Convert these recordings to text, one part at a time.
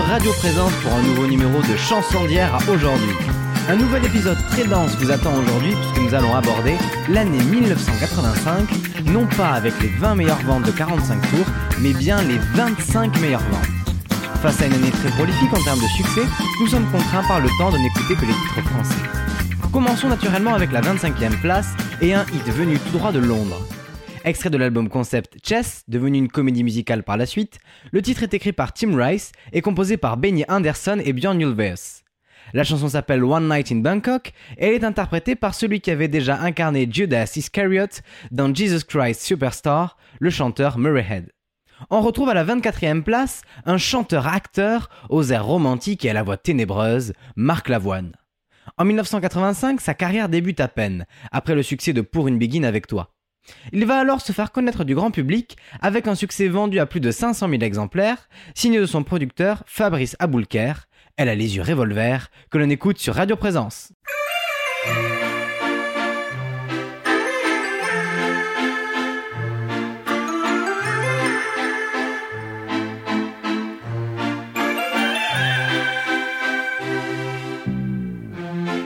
Radio Présence pour un nouveau numéro de Chansons d'hier à aujourd'hui. Un nouvel épisode très dense vous attend aujourd'hui puisque nous allons aborder l'année 1985, non pas avec les 20 meilleures ventes de 45 tours, mais bien les 25 meilleures ventes. Face à une année très prolifique en termes de succès, nous sommes contraints par le temps de n'écouter que les titres français. Commençons naturellement avec la 25e place et un hit venu tout droit de Londres. Extrait de l'album concept Chess, devenu une comédie musicale par la suite, le titre est écrit par Tim Rice et composé par Benny Anderson et Björn Ulvaeus. La chanson s'appelle One Night in Bangkok et elle est interprétée par celui qui avait déjà incarné Judas Iscariot dans Jesus Christ Superstar, le chanteur Murray Head. On retrouve à la 24e place un chanteur-acteur aux airs romantiques et à la voix ténébreuse, Marc Lavoine. En 1985, sa carrière débute à peine, après le succès de Pour une Begin avec toi. Il va alors se faire connaître du grand public avec un succès vendu à plus de 500 000 exemplaires, signé de son producteur Fabrice Aboulker. Elle a les yeux revolver, que l'on écoute sur Radio Présence.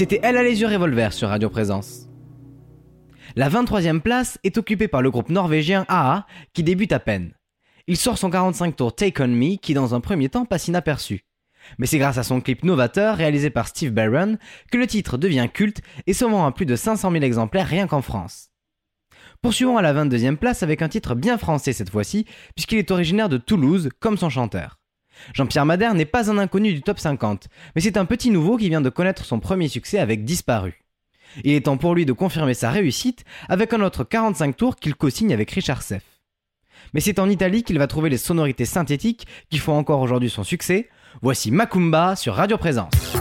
C'était Elle a les yeux revolver sur Radio Présence. La 23e place est occupée par le groupe norvégien AA qui débute à peine. Il sort son 45 tours Take On Me qui dans un premier temps passe inaperçu. Mais c'est grâce à son clip novateur réalisé par Steve Barron que le titre devient culte et se vend à plus de 500 000 exemplaires rien qu'en France. Poursuivons à la 22e place avec un titre bien français cette fois-ci puisqu'il est originaire de Toulouse comme son chanteur. Jean-Pierre Madère n'est pas un inconnu du top 50, mais c'est un petit nouveau qui vient de connaître son premier succès avec Disparu. Il est temps pour lui de confirmer sa réussite avec un autre 45 tours qu'il co-signe avec Richard Seff. Mais c'est en Italie qu'il va trouver les sonorités synthétiques qui font encore aujourd'hui son succès. Voici Macumba sur Radio Présence.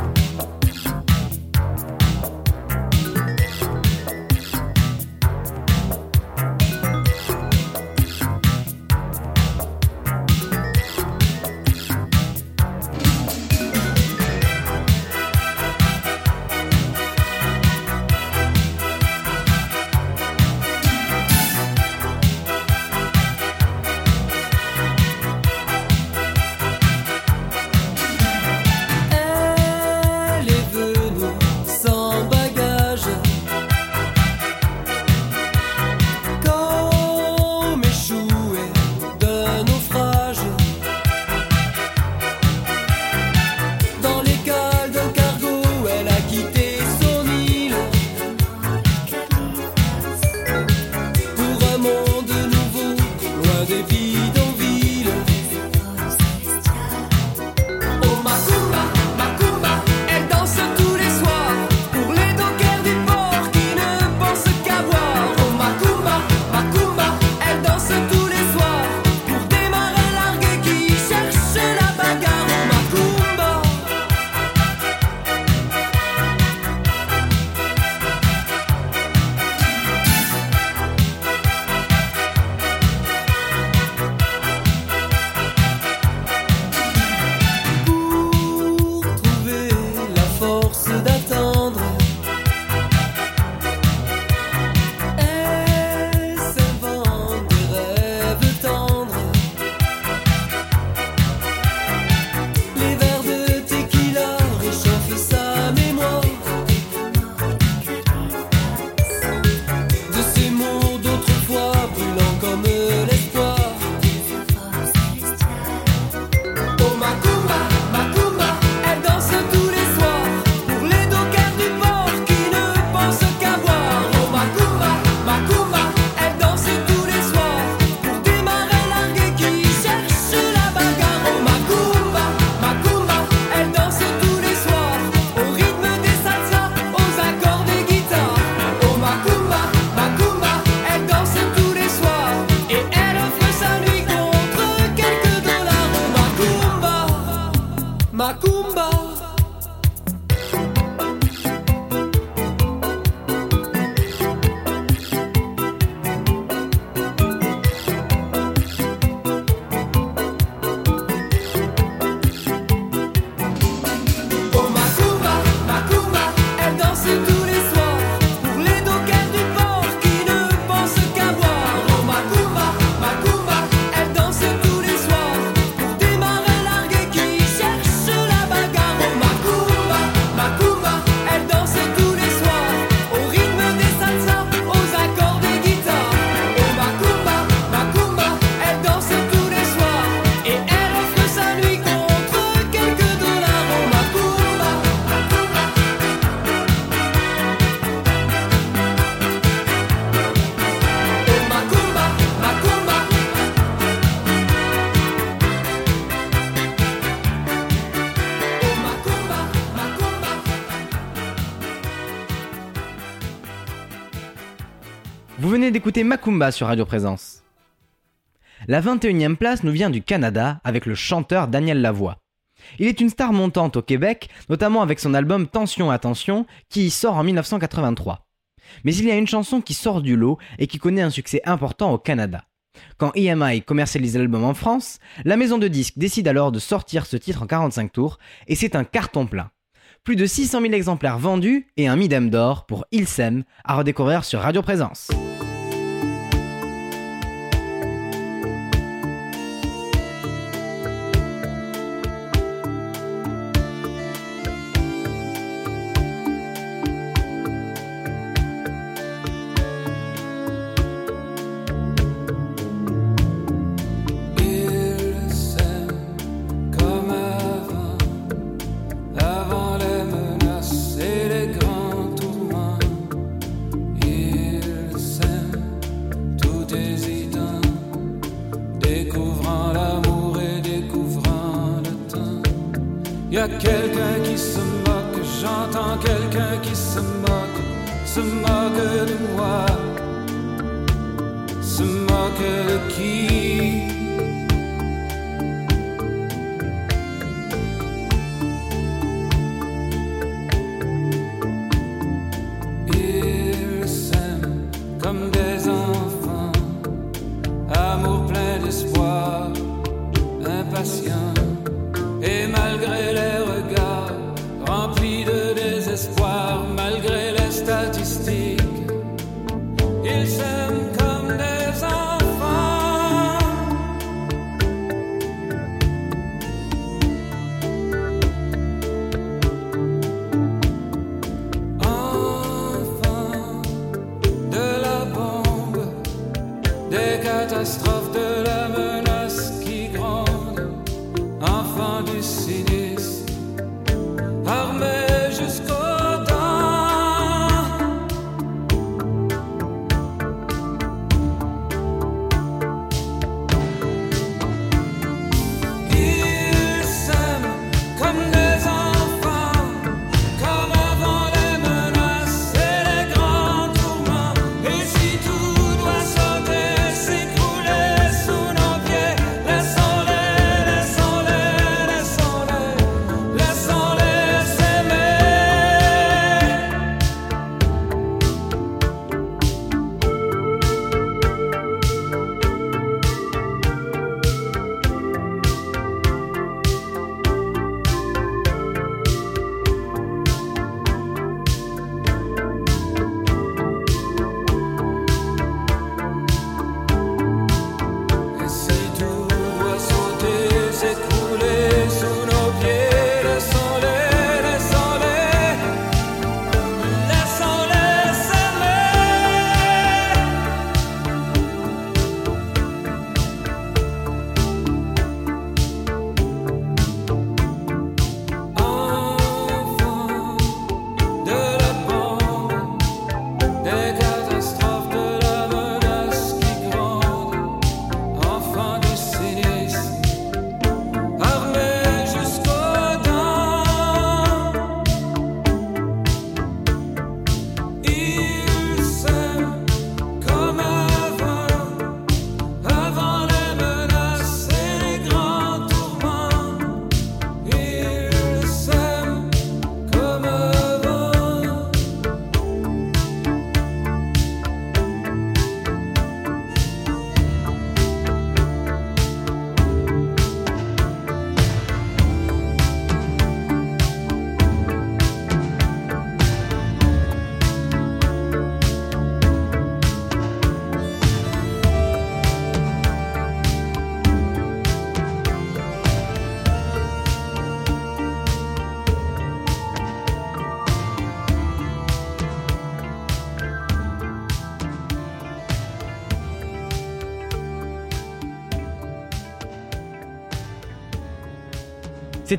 D'écouter Macumba sur Radio Présence. La 21e place nous vient du Canada avec le chanteur Daniel Lavoie. Il est une star montante au Québec, notamment avec son album Tension Attention qui sort en 1983. Mais il y a une chanson qui sort du lot et qui connaît un succès important au Canada. Quand EMI commercialise l'album en France, la maison de disques décide alors de sortir ce titre en 45 tours et c'est un carton plein. Plus de 600 000 exemplaires vendus et un midem d'or pour Il s'aime à redécouvrir sur Radio Présence.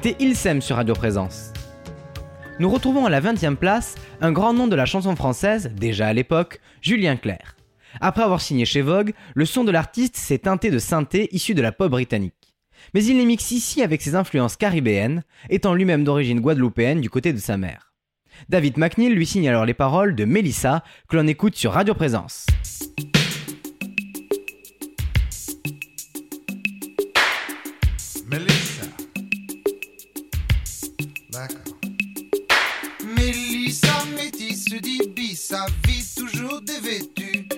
C'était Il s'aime sur Radio Présence. Nous retrouvons à la 20e place un grand nom de la chanson française, déjà à l'époque, Julien Clerc. Après avoir signé chez Vogue, le son de l'artiste s'est teinté de synthé issu de la pop britannique. Mais il les mixe ici avec ses influences caribéennes, étant lui-même d'origine guadeloupéenne du côté de sa mère. David McNeil lui signe alors les paroles de Mélissa que l'on écoute sur Radio Présence. Métisse d'Ibissa vit toujours dévêtue.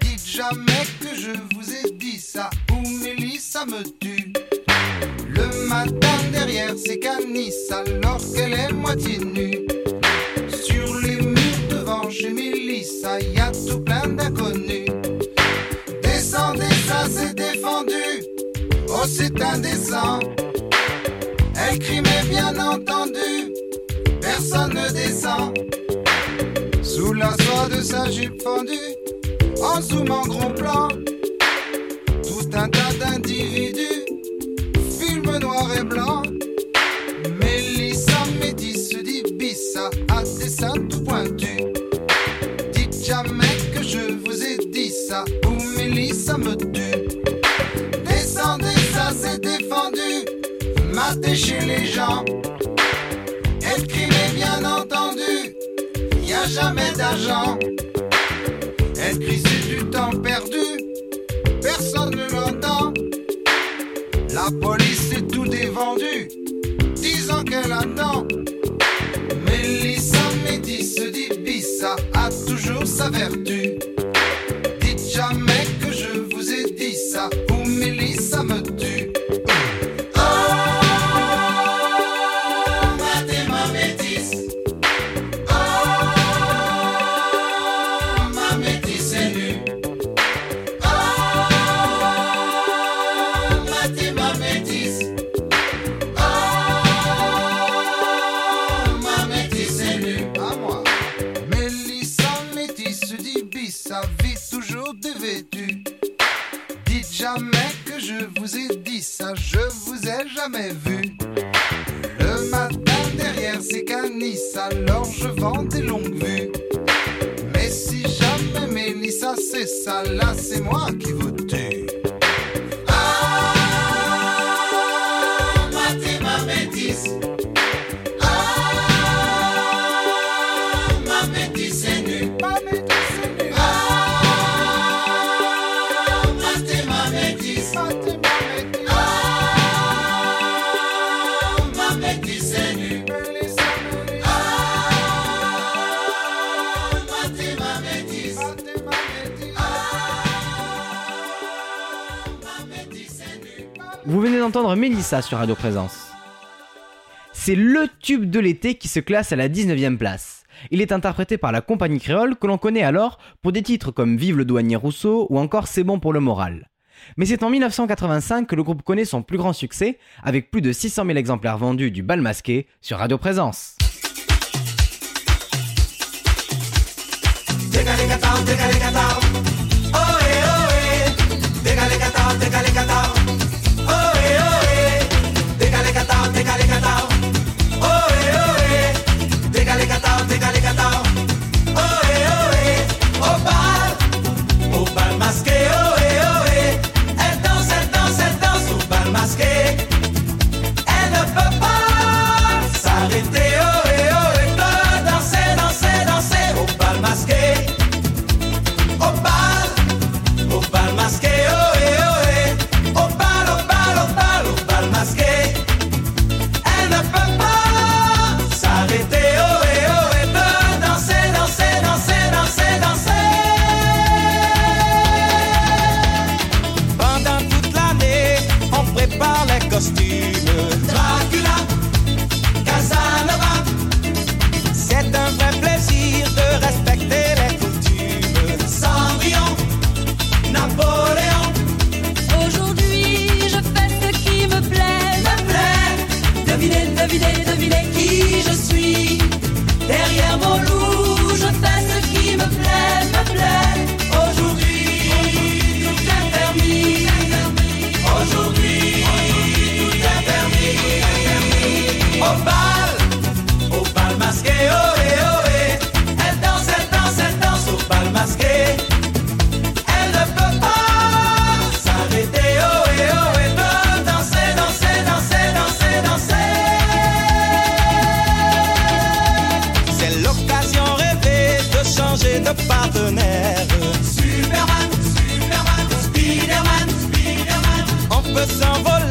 Dites jamais que je vous ai dit ça ou Mélissa me tue. Le matin derrière ses canisses alors qu'elle est moitié nue. Sur les murs devant chez Mélissa, y a tout plein d'inconnus. Descendez, ça c'est défendu. Oh, c'est indécent. Elle crie, mais bien entendu, personne ne descend la soie de sa jupe fendue, en zoomant gros plan. Tout un tas d'individus, film noir et blanc. Mélissa Métis dit Bissa à des seins tout pointus. Dites jamais que je vous ai dit ça, ou Mélissa me tue. Descendez, ça c'est défendu, matez chez les gens. jamais d'argent. Inscrit, c'est du temps perdu, personne ne l'entend. La police, c'est tout dévendu, disant qu'elle attend. Mélissa Médis dit Bissa a toujours sa vertu. ça c'est moi qui entendre Mélissa sur Radio Présence. C'est le tube de l'été qui se classe à la 19e place. Il est interprété par la compagnie créole que l'on connaît alors pour des titres comme Vive le douanier Rousseau ou encore C'est bon pour le moral. Mais c'est en 1985 que le groupe connaît son plus grand succès, avec plus de 600 000 exemplaires vendus du bal masqué sur Radio Présence. tonnerre. Superman, Superman, Spiderman, Spiderman, on peut s'envoler.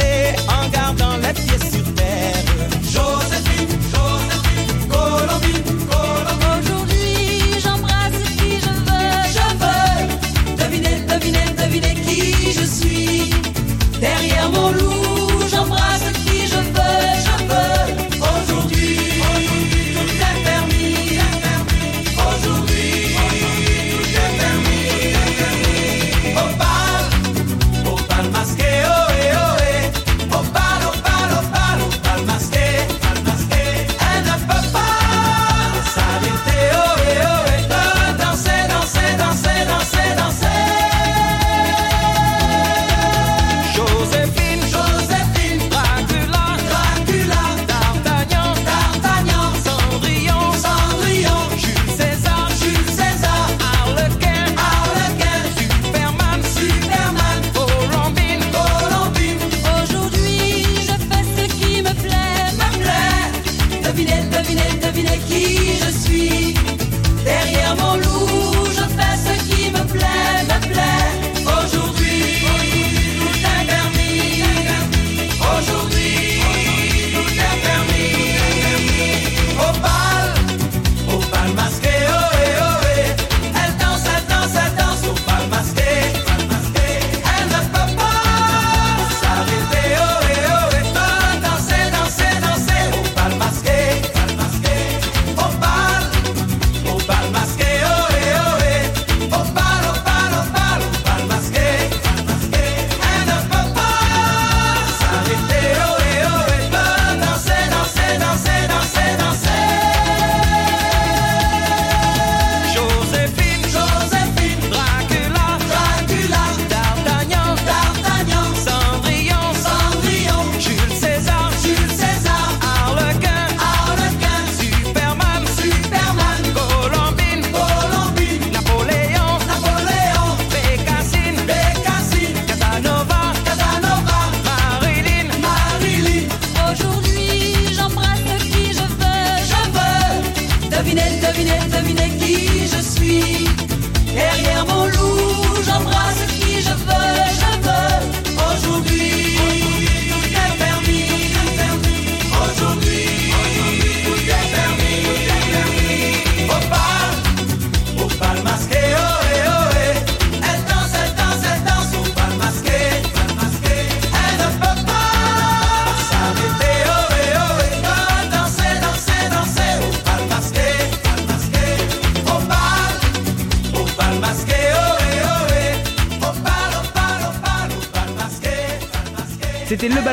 You.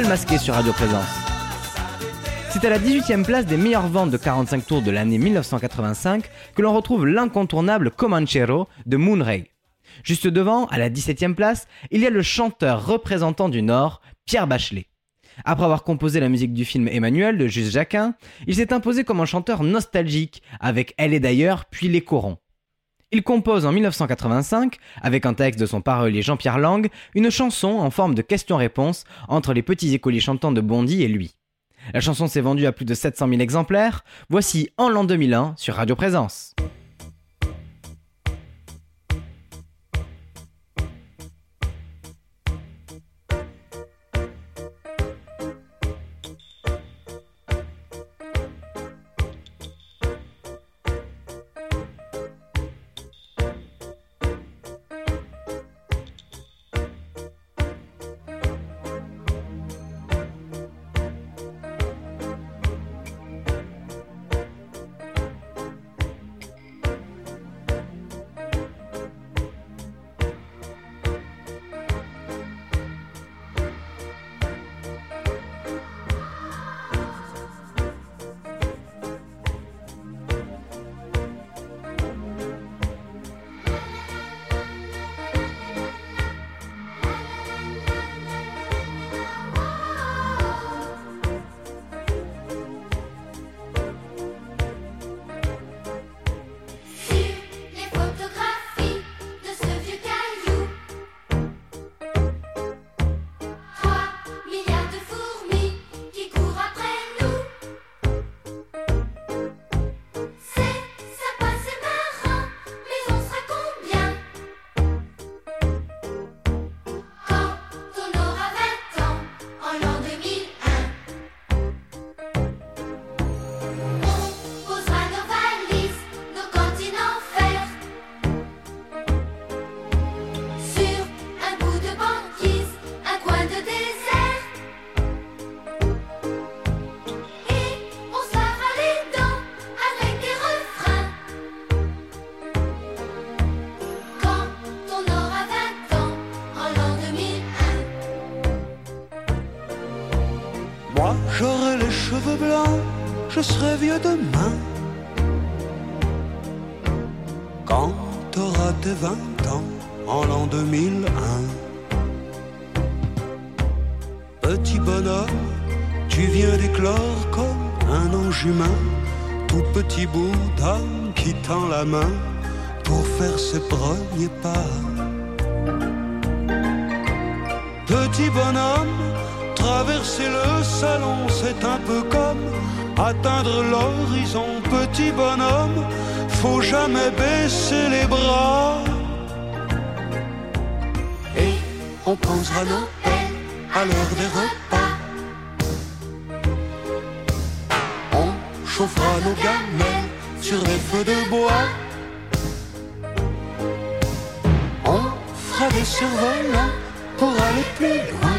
Masqué sur Radio Présence. C'est à la 18e place des meilleures ventes de 45 tours de l'année 1985 que l'on retrouve l'incontournable Comanchero de Moonray. Juste devant, à la 17e place, il y a le chanteur représentant du Nord, Pierre Bachelet. Après avoir composé la musique du film Emmanuel de Juste Jacquin, il s'est imposé comme un chanteur nostalgique avec Elle est d'ailleurs puis Les Corons. Il compose en 1985, avec un texte de son parolier Jean-Pierre Lang, une chanson en forme de question-réponse entre les petits écoliers chantants de Bondy et lui. La chanson s'est vendue à plus de 700 000 exemplaires. Voici en l'an 2001 sur Radio Présence. Demain. Quand t'auras tes 20 ans, en l'an 2001. Petit bonhomme, tu viens d'éclore comme un ange humain, tout petit bout d'âme qui tend la main pour faire ses premiers pas. Bonhomme, faut jamais baisser les bras. Et on posera nos à l'heure des repas. On chauffera nos gamelles sur des feux de bois. On fera des survolants pour aller plus loin.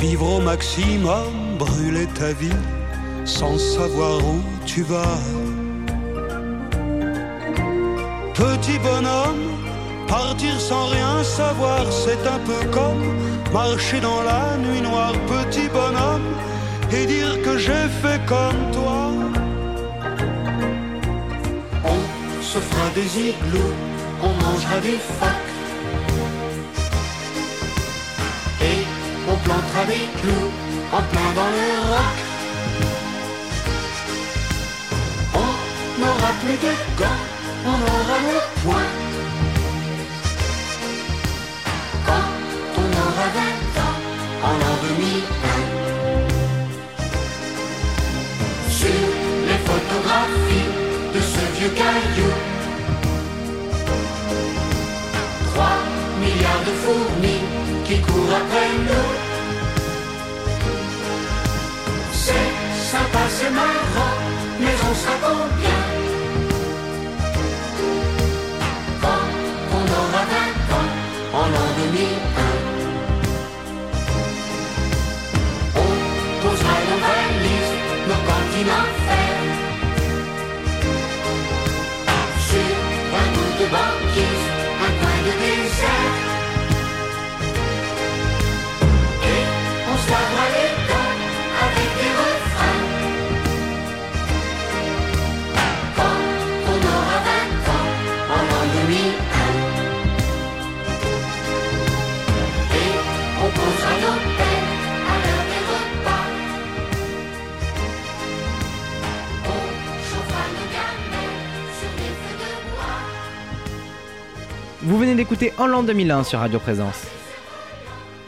Vivre au maximum, brûler ta vie, sans savoir où tu vas. Petit bonhomme, partir sans rien savoir, c'est un peu comme marcher dans la nuit noire. Petit bonhomme, et dire que j'ai fait comme toi. On se fera des igloos, on mangera des phaques. Plantera des clous en plein dans le roc. On n'aura plus de gants, on aura le poing. Quand on aura 20 ans, en l'an 2001. Sur les photographies de ce vieux caillou. Trois milliards de fourmis qui courent après nous. C'est marrant, mais on se raconte bien. Quand on aura 20 ans, en l'an 2001, on posera nos valises, nos cantines en Vous venez d'écouter En l'an 2001 sur Radio Présence.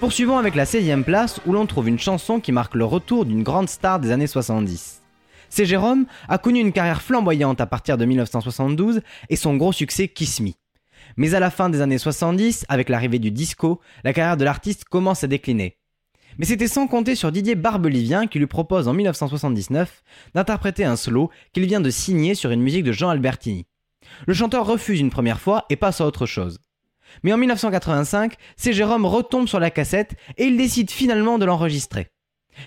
Poursuivons avec la 16e place où l'on trouve une chanson qui marque le retour d'une grande star des années 70. C'est Jérôme a connu une carrière flamboyante à partir de 1972 et son gros succès Kiss Me. Mais à la fin des années 70, avec l'arrivée du disco, la carrière de l'artiste commence à décliner. Mais c'était sans compter sur Didier Barbelivien qui lui propose en 1979 d'interpréter un solo qu'il vient de signer sur une musique de Jean Albertini. Le chanteur refuse une première fois et passe à autre chose. Mais en 1985, c'est Jérôme retombe sur la cassette et il décide finalement de l'enregistrer.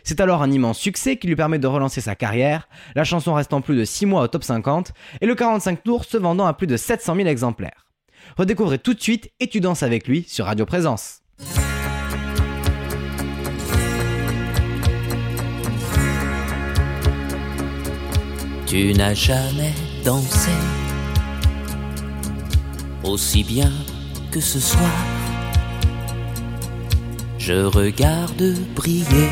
C'est alors un immense succès qui lui permet de relancer sa carrière, la chanson restant plus de 6 mois au top 50 et le 45 tours se vendant à plus de 700 000 exemplaires. Redécouvrez tout de suite et tu danses avec lui sur Radio Présence. Tu n'as jamais dansé aussi bien que ce soir. Je regarde briller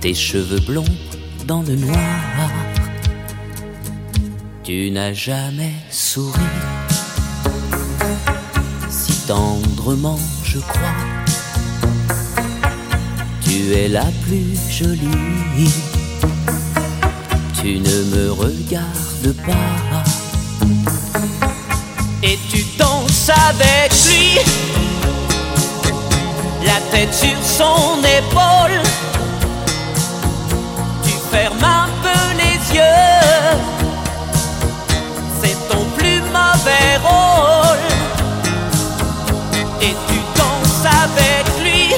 tes cheveux blonds dans le noir. Tu n'as jamais souri si tendrement, je crois. Tu es la plus jolie tu ne me regardes pas. Avec lui, la tête sur son épaule. Tu fermes un peu les yeux, c'est ton plus mauvais rôle. Et tu danses avec lui,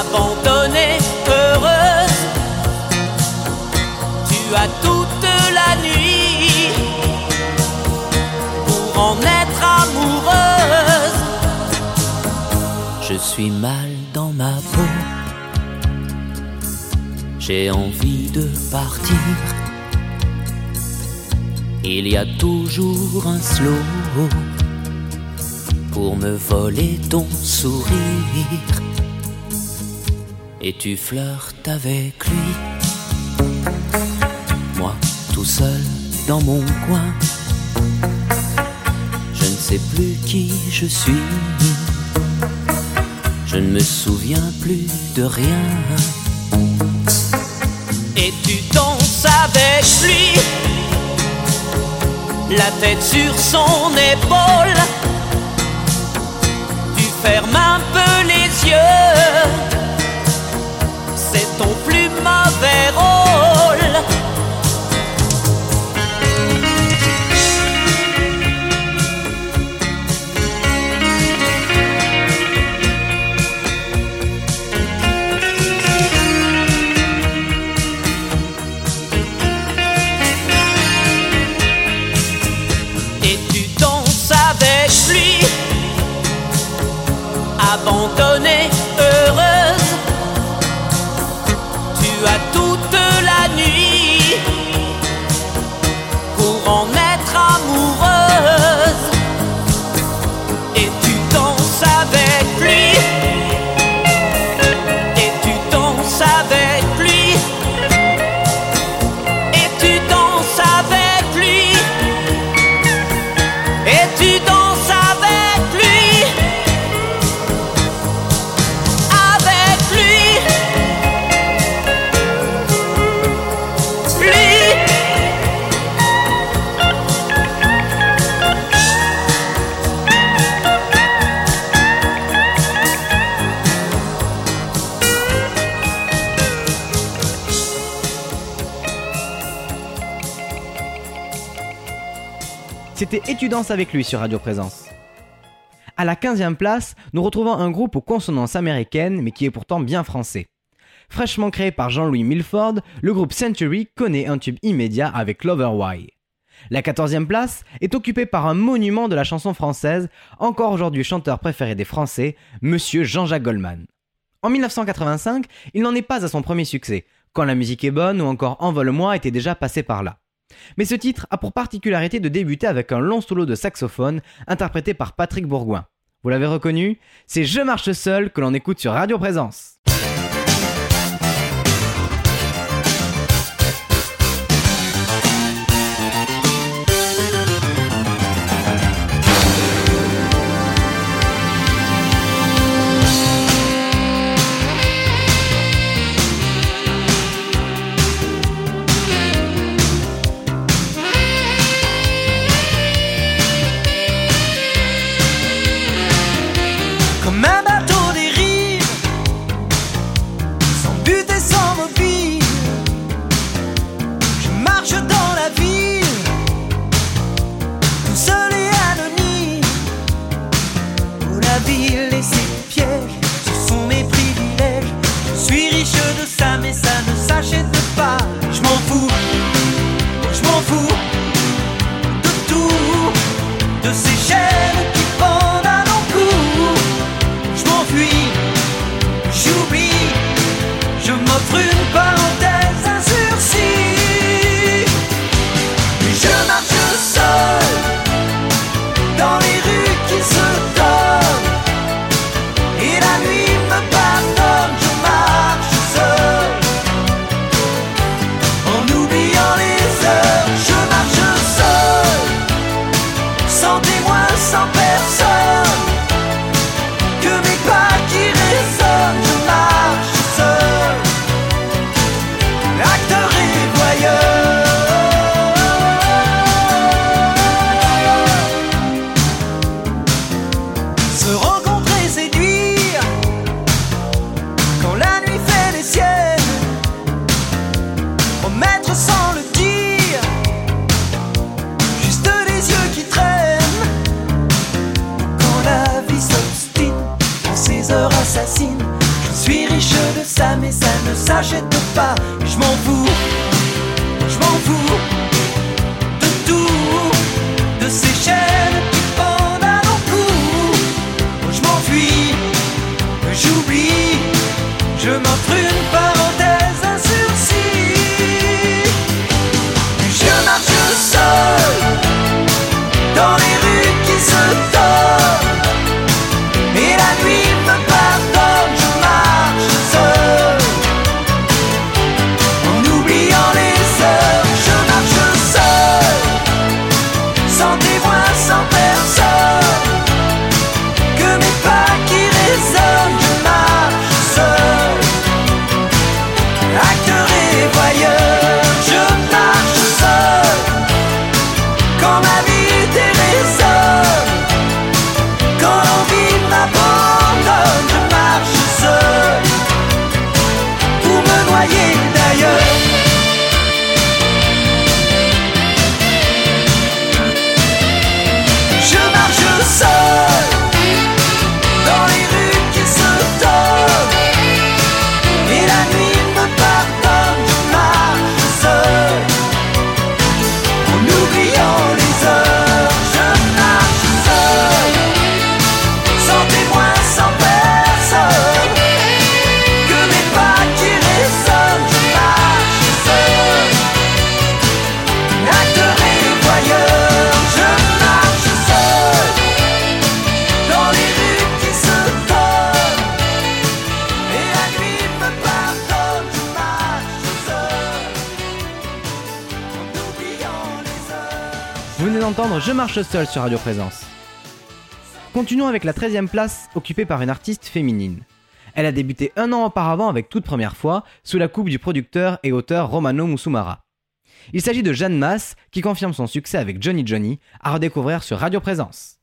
abandonnée, heureuse. Tu as toute suis mal dans ma peau. J'ai envie de partir. Il y a toujours un slow pour me voler ton sourire. Et tu flirtes avec lui moi tout seul dans mon coin. Je ne sais plus qui je suis. Je ne me souviens plus de rien. Et tu danses avec lui, la tête sur son épaule. Tu fermes un peu les yeux, c'est ton plus mauvais rôle. Avec lui sur Radio Présence. À la 15e place, nous retrouvons un groupe aux consonances américaines mais qui est pourtant bien français. Fraîchement créé par Jean-Louis Milford, le groupe Century connaît un tube immédiat avec Lover Why. La 14e place est occupée par un monument de la chanson française, encore aujourd'hui chanteur préféré des Français, Monsieur Jean-Jacques Goldman. En 1985, il n'en est pas à son premier succès, quand la musique est bonne ou encore Envole-moi était déjà passé par là. Mais ce titre a pour particularité de débuter avec un long solo de saxophone interprété par Patrick Bourgoin. Vous l'avez reconnu C'est Je marche seul que l'on écoute sur Radio Présence. Ça ne marche seul sur Radio Présence. Continuons avec la 13e place occupée par une artiste féminine. Elle a débuté un an auparavant avec toute première fois sous la coupe du producteur et auteur Romano Musumara. Il s'agit de Jeanne Masse qui confirme son succès avec Johnny Johnny à redécouvrir sur Radio Présence.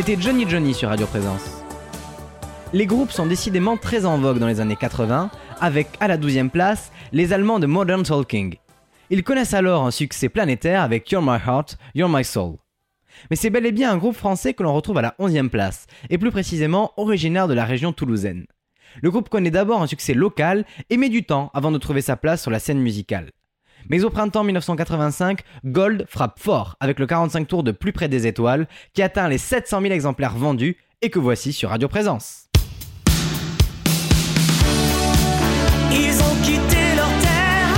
C'était Johnny Johnny sur Radio Présence. Les groupes sont décidément très en vogue dans les années 80, avec à la 12e place les Allemands de Modern Talking. Ils connaissent alors un succès planétaire avec You're My Heart, You're My Soul. Mais c'est bel et bien un groupe français que l'on retrouve à la 11e place, et plus précisément originaire de la région toulousaine. Le groupe connaît d'abord un succès local et met du temps avant de trouver sa place sur la scène musicale. Mais au printemps 1985, Gold frappe fort avec le 45 tours de Plus près des étoiles qui atteint les 700 000 exemplaires vendus et que voici sur Radio Présence. Ils ont quitté leur terre,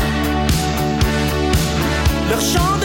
leur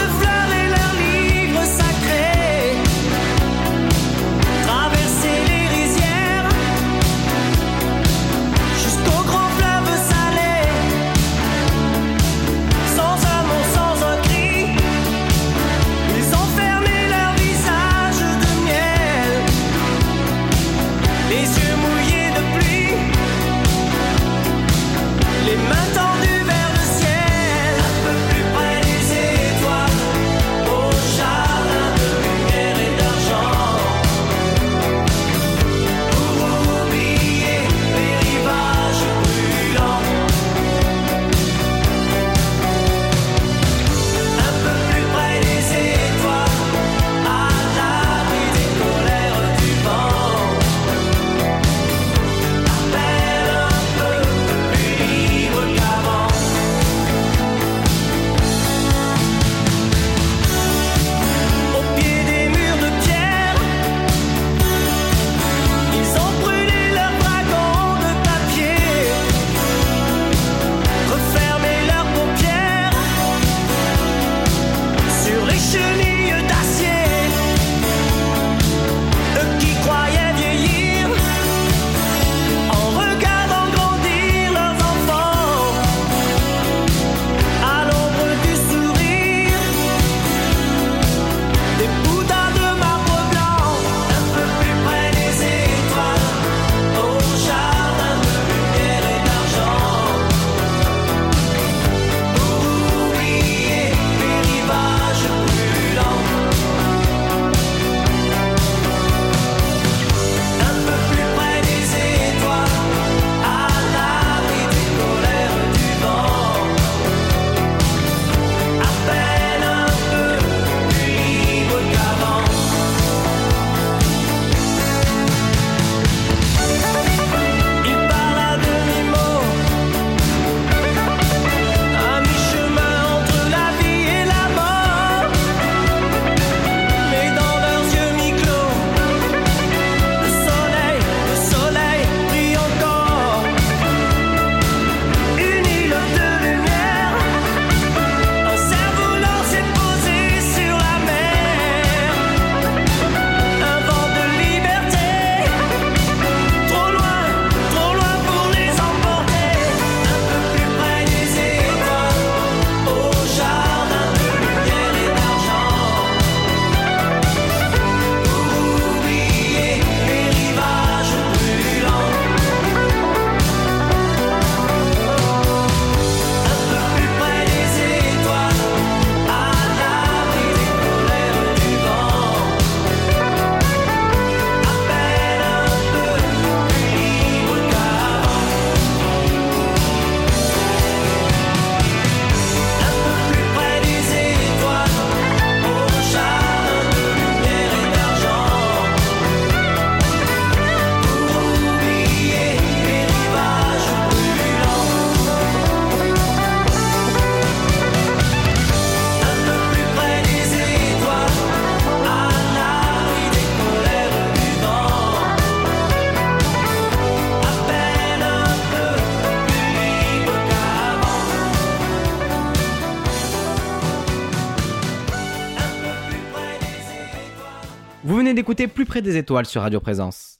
Plus près des étoiles sur Radio Présence.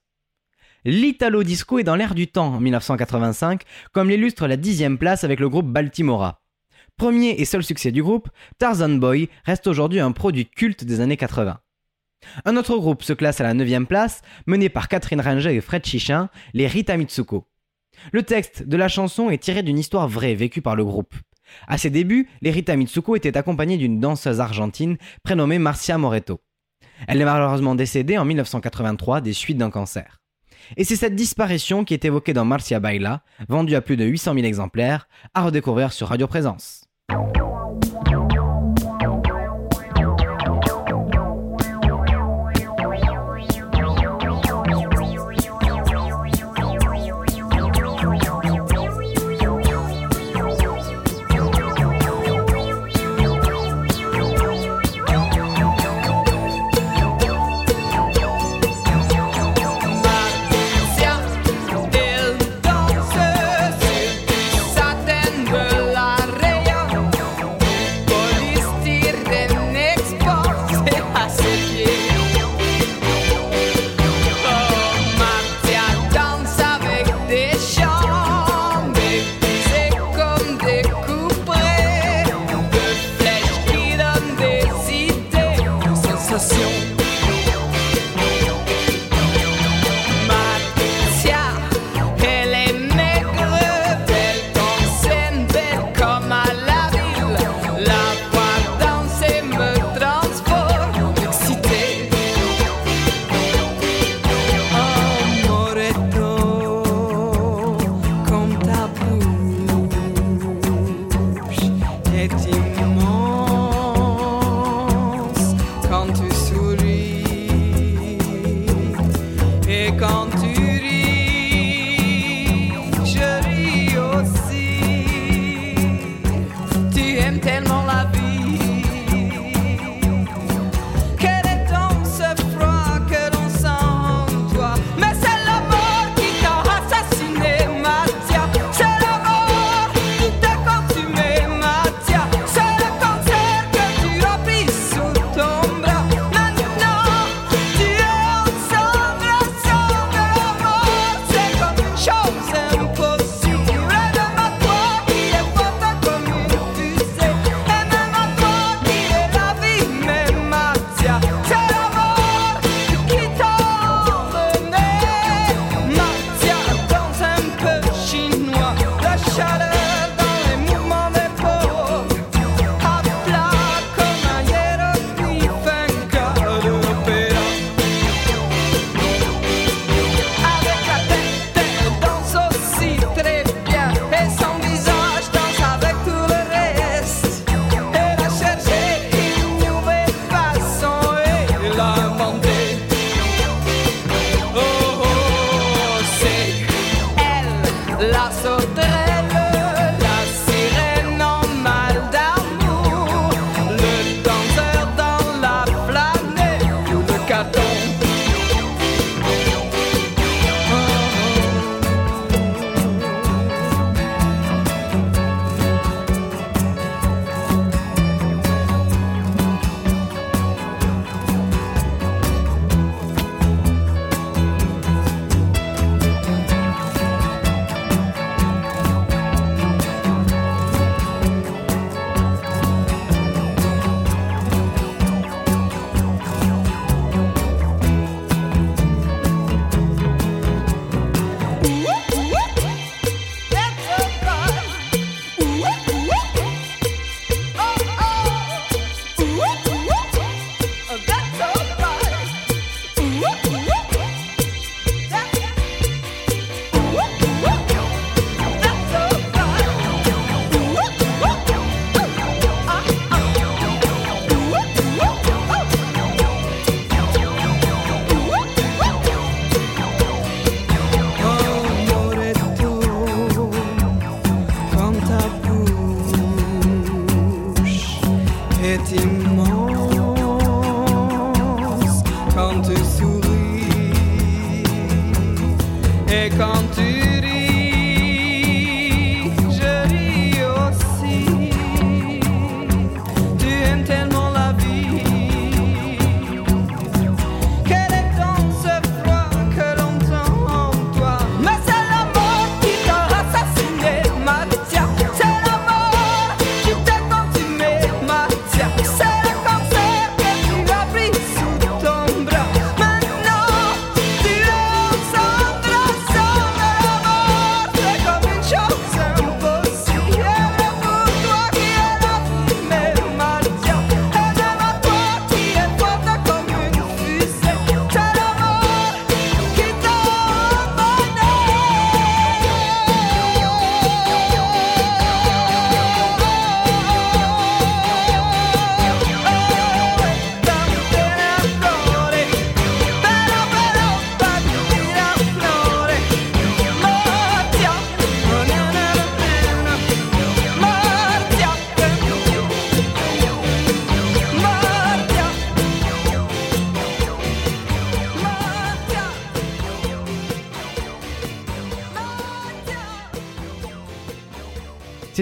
L'Italo Disco est dans l'air du temps en 1985, comme l'illustre la dixième place avec le groupe Baltimora. Premier et seul succès du groupe, Tarzan Boy reste aujourd'hui un produit culte des années 80. Un autre groupe se classe à la neuvième place, mené par Catherine Ranger et Fred Chichin, les Rita Mitsuko. Le texte de la chanson est tiré d'une histoire vraie vécue par le groupe. À ses débuts, les Rita Mitsuko étaient accompagnées d'une danseuse argentine prénommée Marcia Moreto. Elle est malheureusement décédée en 1983 des suites d'un cancer. Et c'est cette disparition qui est évoquée dans Marcia Baila, vendue à plus de 800 000 exemplaires, à redécouvrir sur Radio Présence.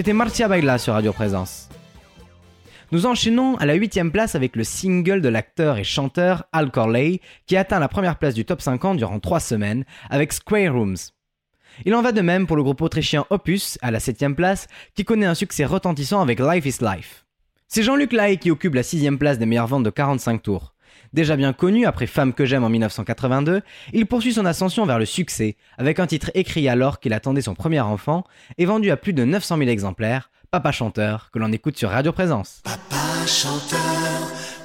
C'était Marcia Baila sur Radio Présence. Nous enchaînons à la 8 place avec le single de l'acteur et chanteur Al Corley qui atteint la première place du top 50 durant 3 semaines avec Square Rooms. Il en va de même pour le groupe autrichien Opus à la 7 place qui connaît un succès retentissant avec Life is Life. C'est Jean-Luc Lahaye qui occupe la 6 place des meilleures ventes de 45 tours. Déjà bien connu après Femme que j'aime en 1982, il poursuit son ascension vers le succès avec un titre écrit alors qu'il attendait son premier enfant et vendu à plus de 900 000 exemplaires, Papa Chanteur, que l'on écoute sur Radio Présence. Papa chanteur,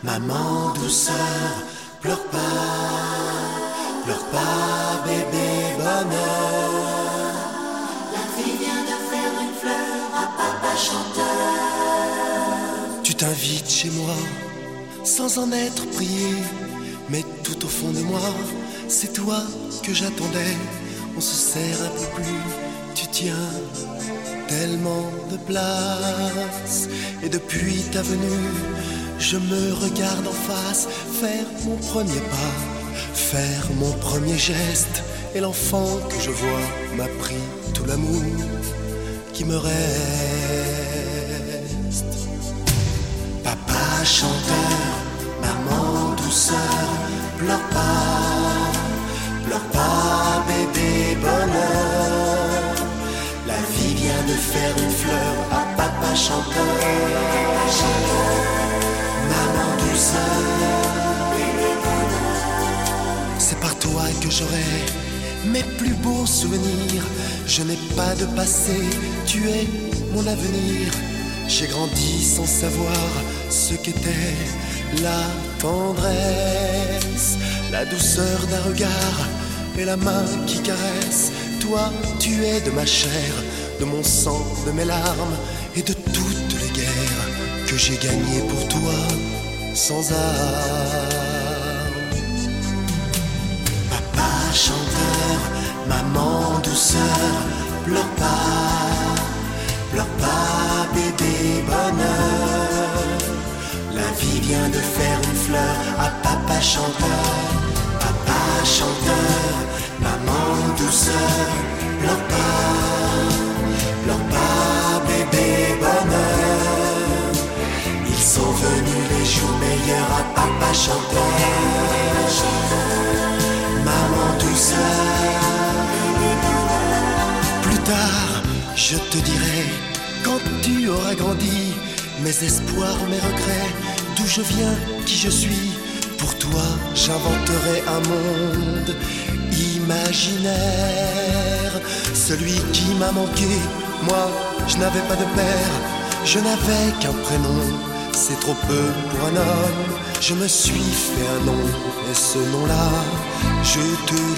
maman douceur, pleure pas, pleure pas, bébé bonheur. La vie vient de faire une fleur à papa chanteur. Tu t'invites chez moi sans en être prié, mais tout au fond de moi, c'est toi que j'attendais. On se serre un peu plus, tu tiens tellement de place. Et depuis ta venue, je me regarde en face, faire mon premier pas, faire mon premier geste. Et l'enfant que je vois m'a pris tout l'amour qui me reste. Papa chanteur, douceur, pleure pas, pleure pas, bébé bonheur. La vie vient de faire une fleur à papa chanteur, maman douceur. C'est par toi que j'aurai mes plus beaux souvenirs. Je n'ai pas de passé, tu es mon avenir. J'ai grandi sans savoir ce qu'était la tendresse, la douceur d'un regard et la main qui caresse. Toi, tu es de ma chair, de mon sang, de mes larmes et de toutes les guerres que j'ai gagnées pour toi sans armes. Papa chanteur, maman douceur, pleure pas, pleure pas, bébé bonheur. La vie vient de faire une fleur. À papa chanteur, papa chanteur, maman douceur, pleure pas, pleure pas, bébé bonheur. Ils sont venus les jours meilleurs. À papa chanteur, maman douceur. Plus tard, je te dirai, quand tu auras grandi, mes espoirs, mes regrets, d'où je viens, qui je suis. Pour toi, j'inventerai un monde imaginaire. Celui qui m'a manqué, moi, je n'avais pas de père, je n'avais qu'un prénom. C'est trop peu pour un homme, je me suis fait un nom, et ce nom-là, je te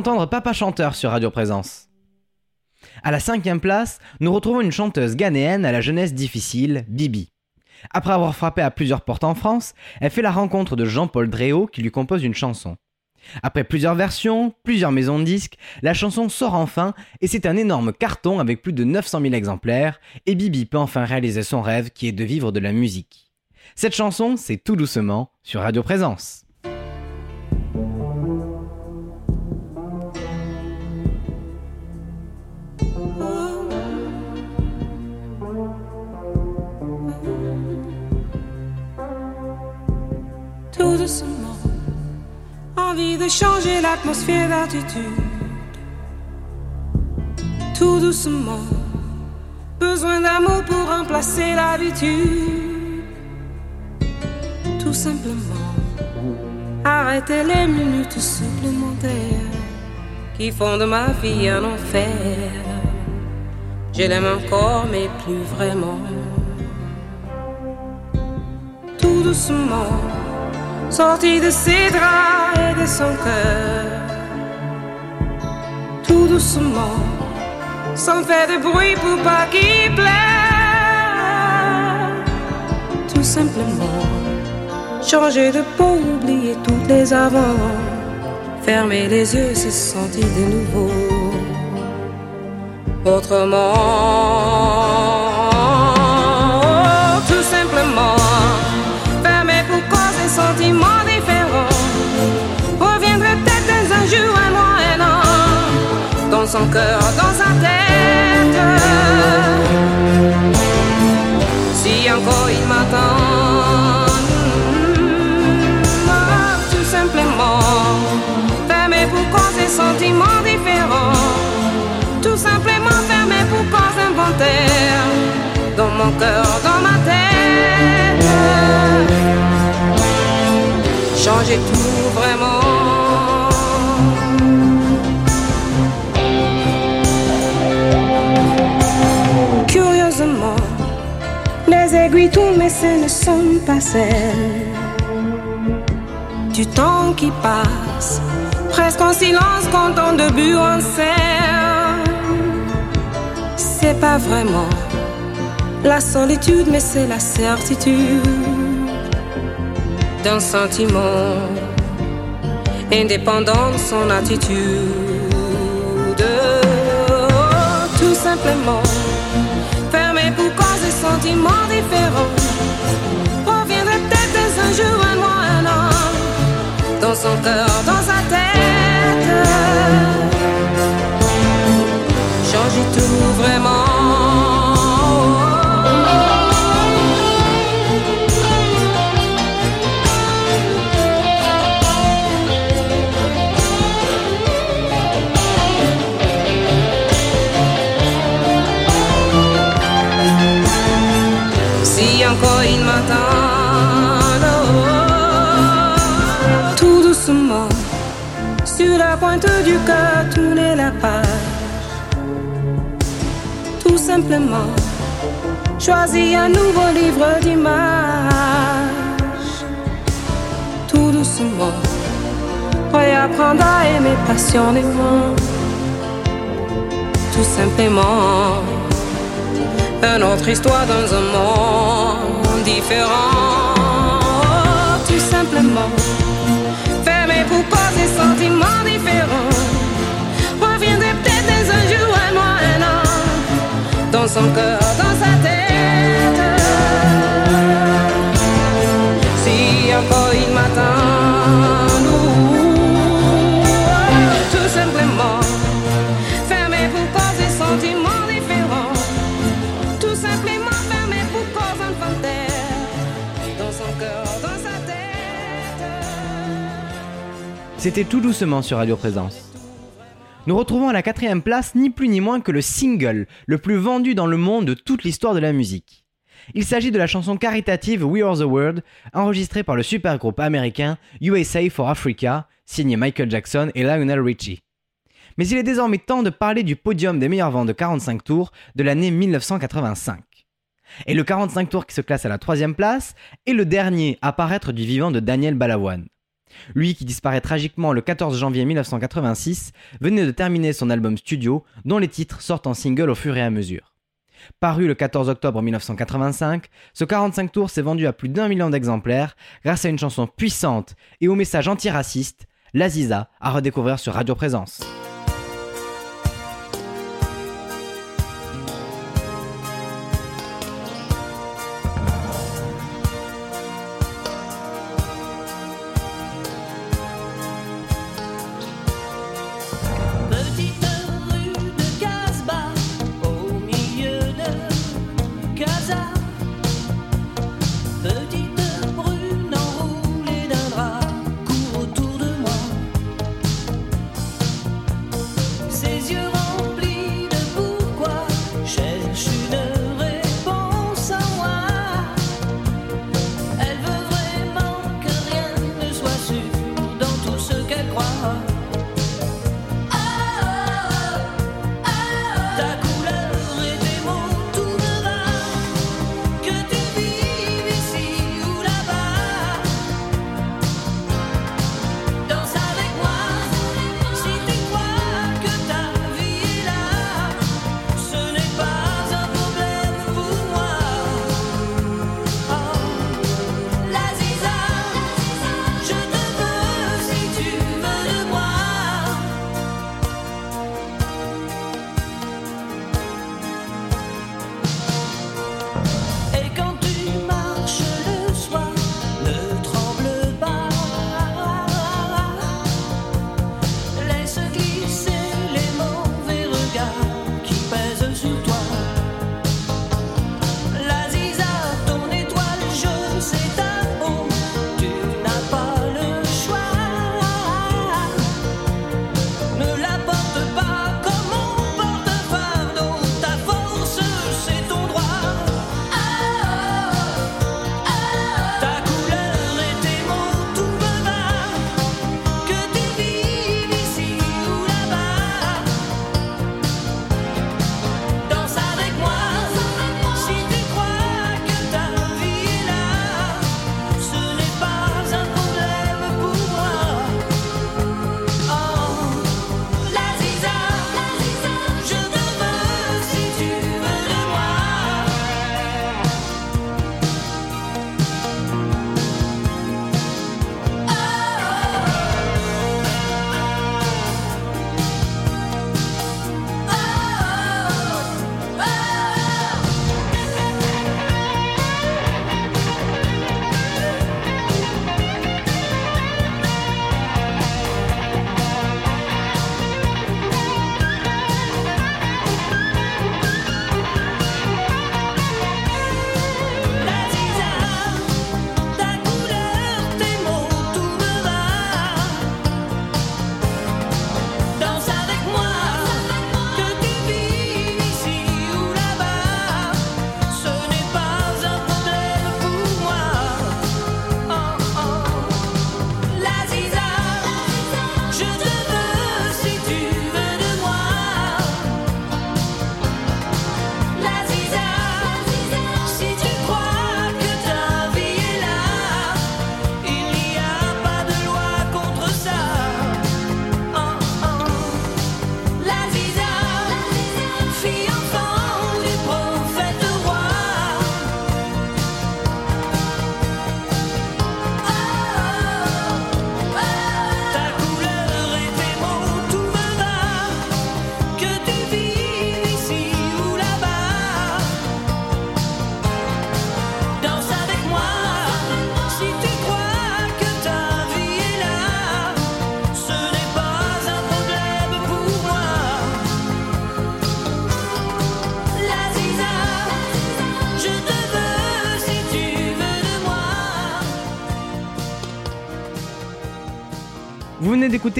d'entendre Papa Chanteur sur Radio Présence. À la cinquième place, nous retrouvons une chanteuse ghanéenne à la jeunesse difficile, Bibi. Après avoir frappé à plusieurs portes en France, elle fait la rencontre de Jean-Paul Dréau qui lui compose une chanson. Après plusieurs versions, plusieurs maisons de disques, la chanson sort enfin et c'est un énorme carton avec plus de 900 000 exemplaires et Bibi peut enfin réaliser son rêve qui est de vivre de la musique. Cette chanson, c'est Tout doucement sur Radio Présence. Doucement, envie de changer l'atmosphère d'attitude. Tout doucement, besoin d'amour pour remplacer l'habitude. Tout simplement, arrêter les minutes supplémentaires qui font de ma vie un enfer. Je l'aime encore, mais plus vraiment. Tout doucement, sorti de ses draps et de son cœur. Tout doucement, sans faire de bruit pour pas qu'il pleure. Tout simplement, changer de peau, oublier toutes les avant. Fermer les yeux, se sentir de nouveau. Autrement, son cœur, dans sa tête. Si encore il m'attend, tout simplement, fermer pour cause un sentiment différent. Tout simplement fermé pour cause inventaire Dans mon cœur, dans ma tête Changer tout vraiment Les aiguilles tournent mais ce ne sont pas celles Du temps qui passe Presque en silence quand on début en scène c'est pas vraiment la solitude, mais c'est la certitude d'un sentiment indépendant de son attitude. Tout simplement, fermé pour de sentiments différents. Reviendrait peut-être un jour, un mois, un an, dans son cœur, dans sa tête changer tout vraiment. Pointe du cœur, tourner la page tout simplement choisis un nouveau livre d'images. Tout doucement, réapprendre à aimer passionnément. Tout simplement, une autre histoire dans un monde différent. Tout simplement, fermé pour cause des sentiments différents. Reviendrait peut-être un jour, un mois, un an dans son cœur, dans sa tête. Si encore il m'attend, C'était tout doucement sur Radio Présence. Nous retrouvons à la quatrième place ni plus ni moins que le single le plus vendu dans le monde de toute l'histoire de la musique. Il s'agit de la chanson caritative We Are the World, enregistrée par le supergroupe américain USA for Africa, signé Michael Jackson et Lionel Richie. Mais il est désormais temps de parler du podium des meilleures ventes de 45 tours de l'année 1985. Et le 45 tours qui se classe à la troisième place est le dernier à paraître du vivant de Daniel Balavoine. Lui qui disparaît tragiquement le 14 janvier 1986 venait de terminer son album studio dont les titres sortent en single au fur et à mesure. Paru le 14 octobre 1985, ce 45 tours s'est vendu à plus d'un million d'exemplaires grâce à une chanson puissante et au message antiraciste, l'Aziza à redécouvrir sur Radio Présence.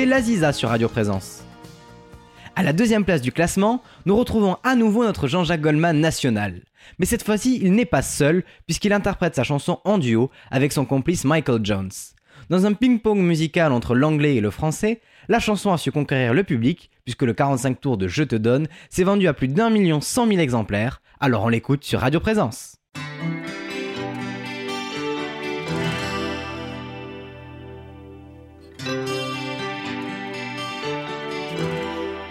l'Aziza sur Radio Présence. À la deuxième place du classement, nous retrouvons à nouveau notre Jean-Jacques Goldman national. Mais cette fois-ci, il n'est pas seul, puisqu'il interprète sa chanson en duo avec son complice Michael Jones. Dans un ping-pong musical entre l'anglais et le français, la chanson a su conquérir le public, puisque le 45 tours de Je te donne s'est vendu à plus d'un million cent mille exemplaires, alors on l'écoute sur Radio Présence.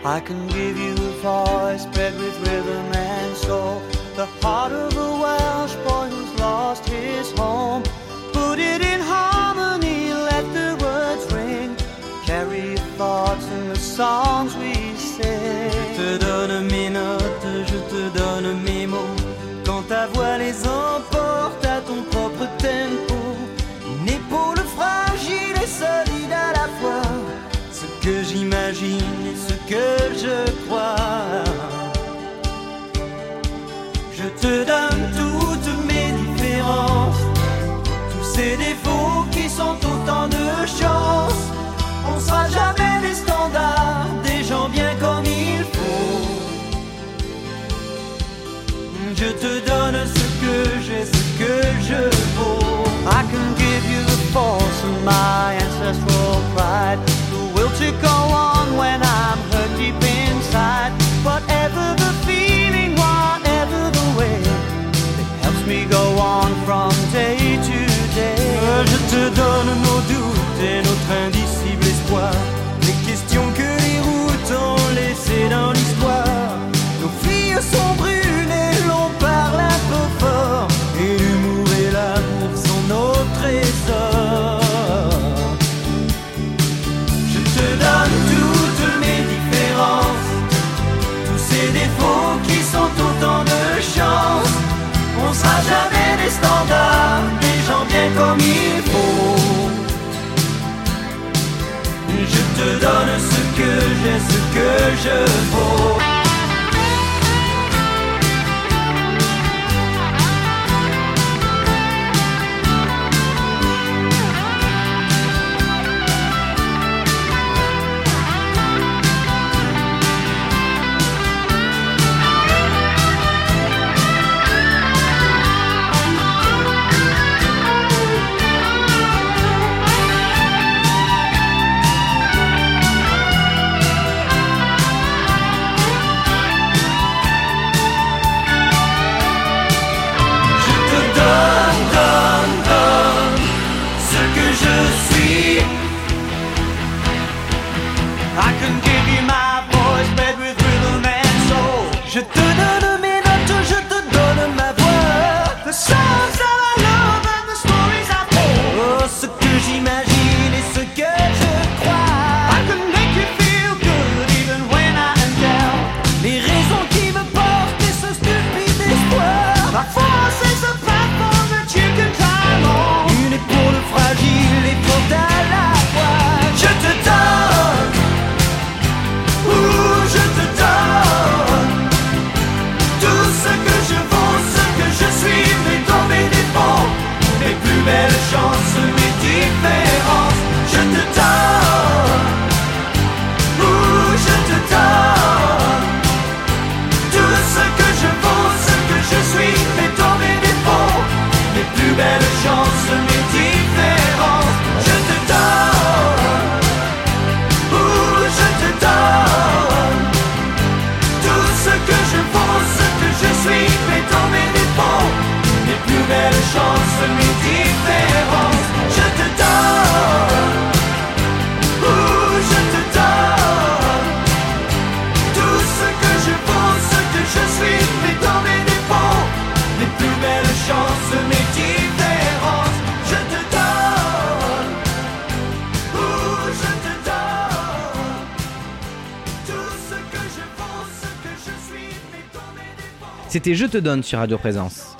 I can give you a voice bred with rhythm and soul. The heart of a Welsh boy who's lost his home. Put it in harmony, let the words ring. Carry your thoughts in the songs we sing. Je te donne mes notes, je te donne mes mots. Quand ta voix les emporte ces défauts qui sont autant de chances. On sera jamais des standards, des gens bien comme il faut. Je te donne ce que j'ai, ce que je vaux. I can give you the force of my des gens bien comme il faut. Je te donne ce que j'ai, ce que je vaux. Je te donne sur Radio Présence.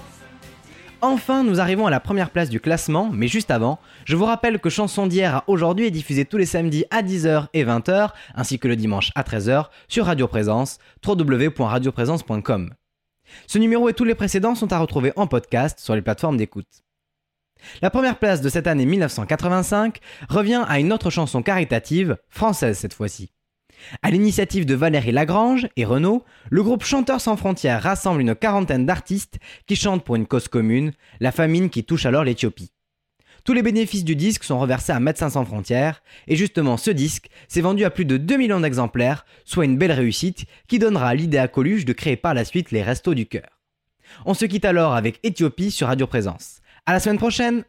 Enfin, nous arrivons à la première place du classement, mais juste avant, je vous rappelle que Chanson d'hier à aujourd'hui est diffusée tous les samedis à 10h et 20h, ainsi que le dimanche à 13h sur Radio Présence, www.radioprésence.com. Ce numéro et tous les précédents sont à retrouver en podcast sur les plateformes d'écoute. La première place de cette année 1985 revient à une autre chanson caritative, française cette fois-ci. À l'initiative de Valérie Lagrange et Renaud, le groupe Chanteurs sans frontières rassemble une quarantaine d'artistes qui chantent pour une cause commune, la famine qui touche alors l'Éthiopie. Tous les bénéfices du disque sont reversés à Médecins sans frontières, et justement ce disque s'est vendu à plus de 2 millions d'exemplaires, soit une belle réussite qui donnera l'idée à Coluche de créer par la suite les Restos du Cœur. On se quitte alors avec Éthiopie sur Radio Présence. À la semaine prochaine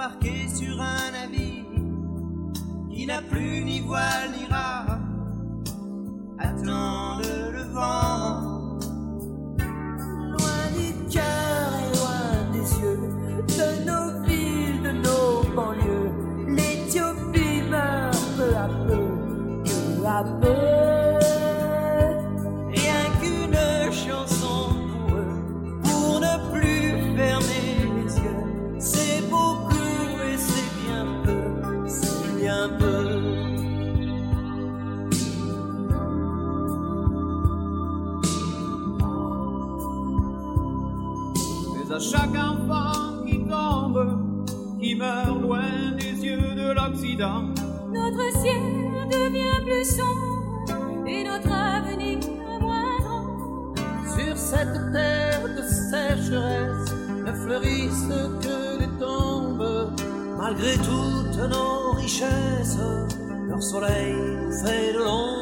embarqués sur un navire qui n'a plus ni voile ni rame attendent le vent. Loin du cœur et loin des yeux de nos villes, de nos banlieues, l'Éthiopie meurt peu à peu, peu à peu. Notre ciel devient plus sombre et notre avenir moindre. Sur cette terre de sécheresse ne fleurissent que les tombes. Malgré toutes nos richesses, leur soleil nous fait de l'ombre.